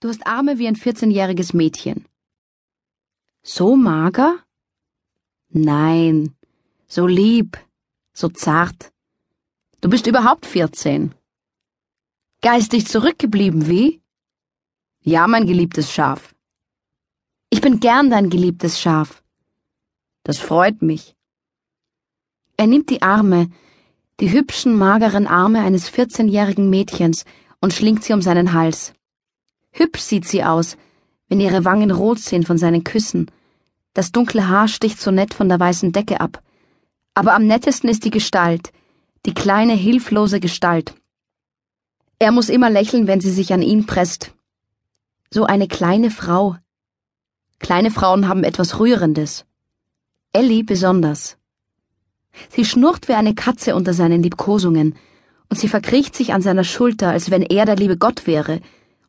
Du hast Arme wie ein 14-jähriges Mädchen. So mager? Nein, so lieb, so zart. Du bist überhaupt 14. Geistig zurückgeblieben, wie? Ja, mein geliebtes Schaf. Ich bin gern dein geliebtes Schaf. Das freut mich. Er nimmt die Arme, die hübschen, mageren Arme eines 14-jährigen Mädchens und schlingt sie um seinen Hals. Hübsch sieht sie aus, wenn ihre Wangen rot sind von seinen Küssen. Das dunkle Haar sticht so nett von der weißen Decke ab. Aber am nettesten ist die Gestalt, die kleine, hilflose Gestalt. Er muss immer lächeln, wenn sie sich an ihn presst. So eine kleine Frau. Kleine Frauen haben etwas Rührendes. Ellie besonders. Sie schnurrt wie eine Katze unter seinen Liebkosungen, und sie verkriecht sich an seiner Schulter, als wenn er der liebe Gott wäre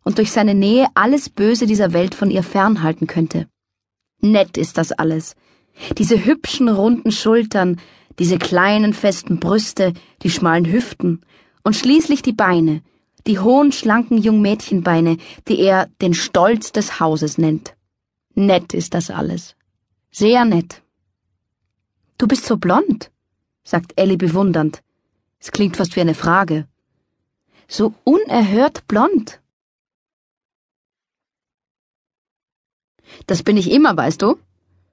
und durch seine Nähe alles Böse dieser Welt von ihr fernhalten könnte. Nett ist das alles. Diese hübschen, runden Schultern, diese kleinen, festen Brüste, die schmalen Hüften und schließlich die Beine, die hohen, schlanken Jungmädchenbeine, die er den Stolz des Hauses nennt. Nett ist das alles. Sehr nett. Du bist so blond, sagt Ellie bewundernd. Es klingt fast wie eine Frage. So unerhört blond. Das bin ich immer, weißt du?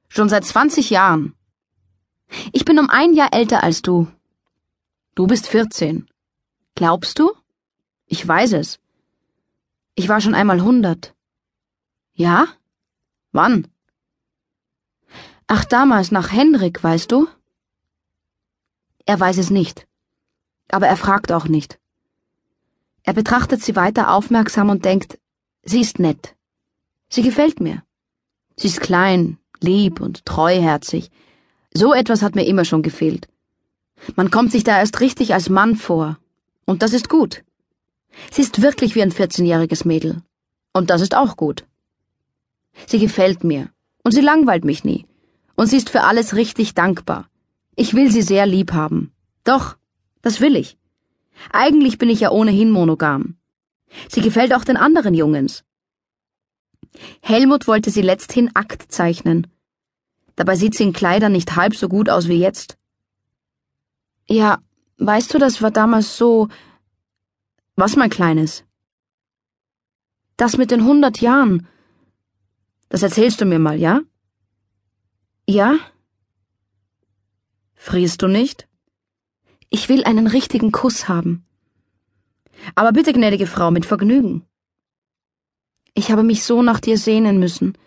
Schon seit 20 Jahren. Ich bin um ein Jahr älter als du. Du bist 14. Glaubst du? Ich weiß es. Ich war schon einmal 100. Ja? Wann? Ach, damals nach Henrik, weißt du? Er weiß es nicht. Aber er fragt auch nicht. Er betrachtet sie weiter aufmerksam und denkt, sie ist nett. Sie gefällt mir. Sie ist klein, lieb und treuherzig. So etwas hat mir immer schon gefehlt. Man kommt sich da erst richtig als Mann vor. Und das ist gut. Sie ist wirklich wie ein 14-jähriges Mädel. Und das ist auch gut. Sie gefällt mir. Und sie langweilt mich nie. Und sie ist für alles richtig dankbar. Ich will sie sehr lieb haben. Doch, das will ich. Eigentlich bin ich ja ohnehin monogam. Sie gefällt auch den anderen Jungens. Helmut wollte sie letzthin Akt zeichnen. Dabei sieht sie in Kleidern nicht halb so gut aus wie jetzt. Ja, weißt du, das war damals so. Was, mein Kleines? Das mit den hundert Jahren. Das erzählst du mir mal, ja? Ja? Frierst du nicht? Ich will einen richtigen Kuss haben. Aber bitte, gnädige Frau, mit Vergnügen. Ich habe mich so nach dir sehnen müssen.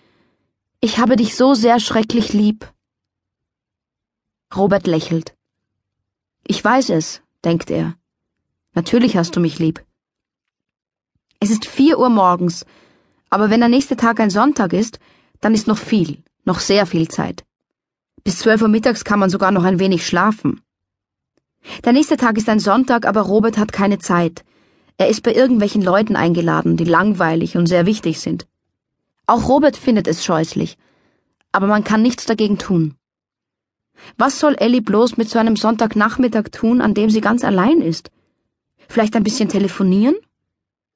Ich habe dich so sehr schrecklich lieb. Robert lächelt. Ich weiß es, denkt er. Natürlich hast du mich lieb. Es ist vier Uhr morgens, aber wenn der nächste Tag ein Sonntag ist, dann ist noch viel, noch sehr viel Zeit. Bis zwölf Uhr mittags kann man sogar noch ein wenig schlafen. Der nächste Tag ist ein Sonntag, aber Robert hat keine Zeit. Er ist bei irgendwelchen Leuten eingeladen, die langweilig und sehr wichtig sind. Auch Robert findet es scheußlich, aber man kann nichts dagegen tun. Was soll Ellie bloß mit so einem Sonntagnachmittag tun, an dem sie ganz allein ist? Vielleicht ein bisschen telefonieren?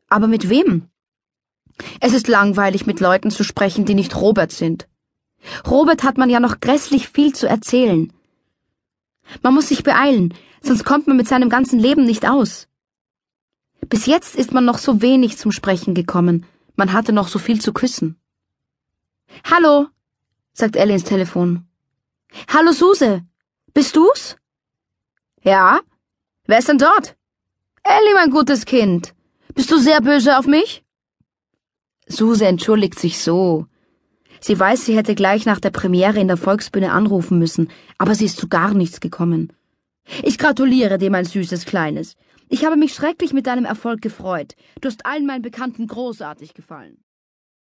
Aber mit wem? Es ist langweilig, mit Leuten zu sprechen, die nicht Robert sind. Robert hat man ja noch grässlich viel zu erzählen. Man muss sich beeilen, sonst kommt man mit seinem ganzen Leben nicht aus. Bis jetzt ist man noch so wenig zum Sprechen gekommen, man hatte noch so viel zu küssen. Hallo, sagt Ellie ins Telefon. Hallo Suse, bist du's? Ja, wer ist denn dort? Ellie, mein gutes Kind, bist du sehr böse auf mich? Suse entschuldigt sich so, Sie weiß, sie hätte gleich nach der Premiere in der Volksbühne anrufen müssen, aber sie ist zu gar nichts gekommen. Ich gratuliere dir, mein süßes Kleines. Ich habe mich schrecklich mit deinem Erfolg gefreut. Du hast allen meinen Bekannten großartig gefallen.